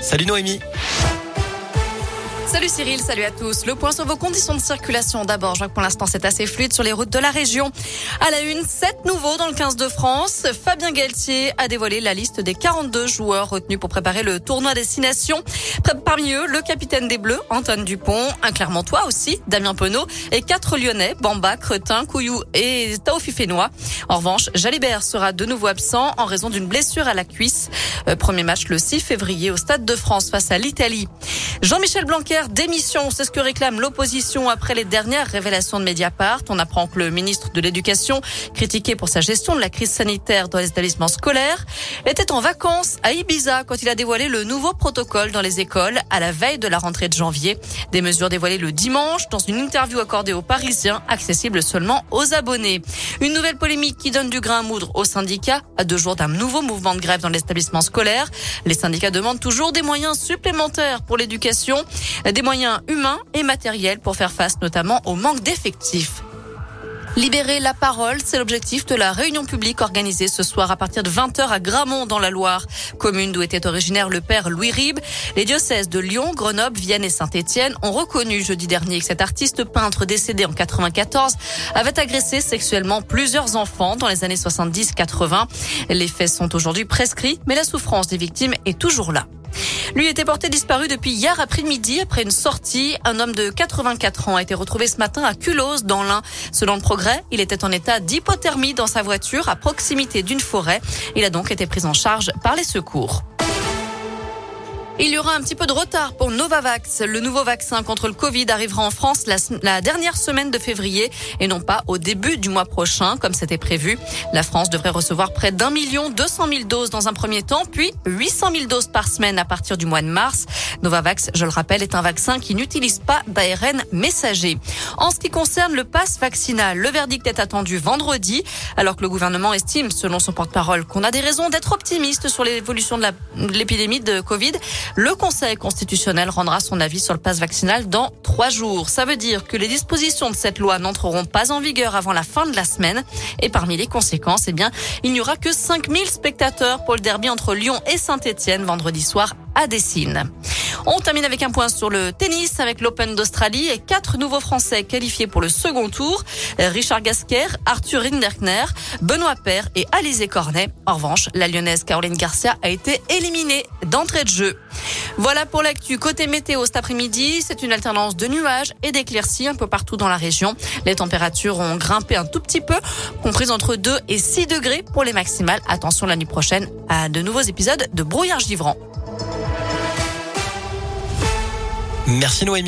Salut Noémie. Salut Cyril, salut à tous. Le point sur vos conditions de circulation. D'abord, je vois que pour l'instant c'est assez fluide sur les routes de la région. À la une, 7 nouveaux dans le 15 de France. Fabien Galtier a dévoilé la liste des 42 joueurs retenus pour préparer le tournoi destination. Parmi eux, le capitaine des Bleus, Antoine Dupont, un Clermontois aussi, Damien Penaud, et quatre Lyonnais, Bamba, Cretin, Couillou et Taofi Fénois. En revanche, Jalibert sera de nouveau absent en raison d'une blessure à la cuisse. Euh, premier match le 6 février au Stade de France face à l'Italie. Jean-Michel Blanquer, démission, c'est ce que réclame l'opposition après les dernières révélations de Mediapart. On apprend que le ministre de l'Éducation, critiqué pour sa gestion de la crise sanitaire dans les établissements scolaires, était en vacances à Ibiza quand il a dévoilé le nouveau protocole dans les écoles à la veille de la rentrée de janvier. Des mesures dévoilées le dimanche dans une interview accordée aux Parisiens, accessible seulement aux abonnés. Une nouvelle polémique qui donne du grain à moudre aux syndicats à deux jours d'un nouveau mouvement de grève dans l'établissement scolaire. Les syndicats demandent toujours des moyens supplémentaires pour l'éducation des moyens humains et matériels pour faire face notamment au manque d'effectifs. Libérer la parole, c'est l'objectif de la réunion publique organisée ce soir à partir de 20h à Gramont dans la Loire, commune d'où était originaire le père Louis Ribes. Les diocèses de Lyon, Grenoble, Vienne et Saint-Étienne ont reconnu jeudi dernier que cet artiste peintre décédé en 94 avait agressé sexuellement plusieurs enfants dans les années 70-80. Les faits sont aujourd'hui prescrits, mais la souffrance des victimes est toujours là. Lui était porté disparu depuis hier après-midi après une sortie. Un homme de 84 ans a été retrouvé ce matin à Culose dans l'Ain. Selon le progrès, il était en état d'hypothermie dans sa voiture à proximité d'une forêt. Il a donc été pris en charge par les secours. Il y aura un petit peu de retard pour Novavax. Le nouveau vaccin contre le Covid arrivera en France la, dernière semaine de février et non pas au début du mois prochain comme c'était prévu. La France devrait recevoir près d'un million deux cent mille doses dans un premier temps, puis 800 000 doses par semaine à partir du mois de mars. Novavax, je le rappelle, est un vaccin qui n'utilise pas d'ARN messager. En ce qui concerne le pass vaccinal, le verdict est attendu vendredi, alors que le gouvernement estime, selon son porte-parole, qu'on a des raisons d'être optimiste sur l'évolution de l'épidémie de Covid. Le Conseil constitutionnel rendra son avis sur le passe vaccinal dans trois jours. Ça veut dire que les dispositions de cette loi n'entreront pas en vigueur avant la fin de la semaine. Et parmi les conséquences, eh bien, il n'y aura que 5000 spectateurs pour le derby entre Lyon et Saint-Etienne vendredi soir à Dessine. On termine avec un point sur le tennis avec l'Open d'Australie et quatre nouveaux Français qualifiés pour le second tour. Richard Gasquer, Arthur Rinderkner, Benoît Paire et Alizé Cornet. En revanche, la lyonnaise Caroline Garcia a été éliminée d'entrée de jeu. Voilà pour l'actu. Côté météo cet après-midi, c'est une alternance de nuages et d'éclaircies un peu partout dans la région. Les températures ont grimpé un tout petit peu, comprises entre 2 et 6 degrés pour les maximales. Attention la nuit prochaine à de nouveaux épisodes de brouillard givrant. Merci Noémie.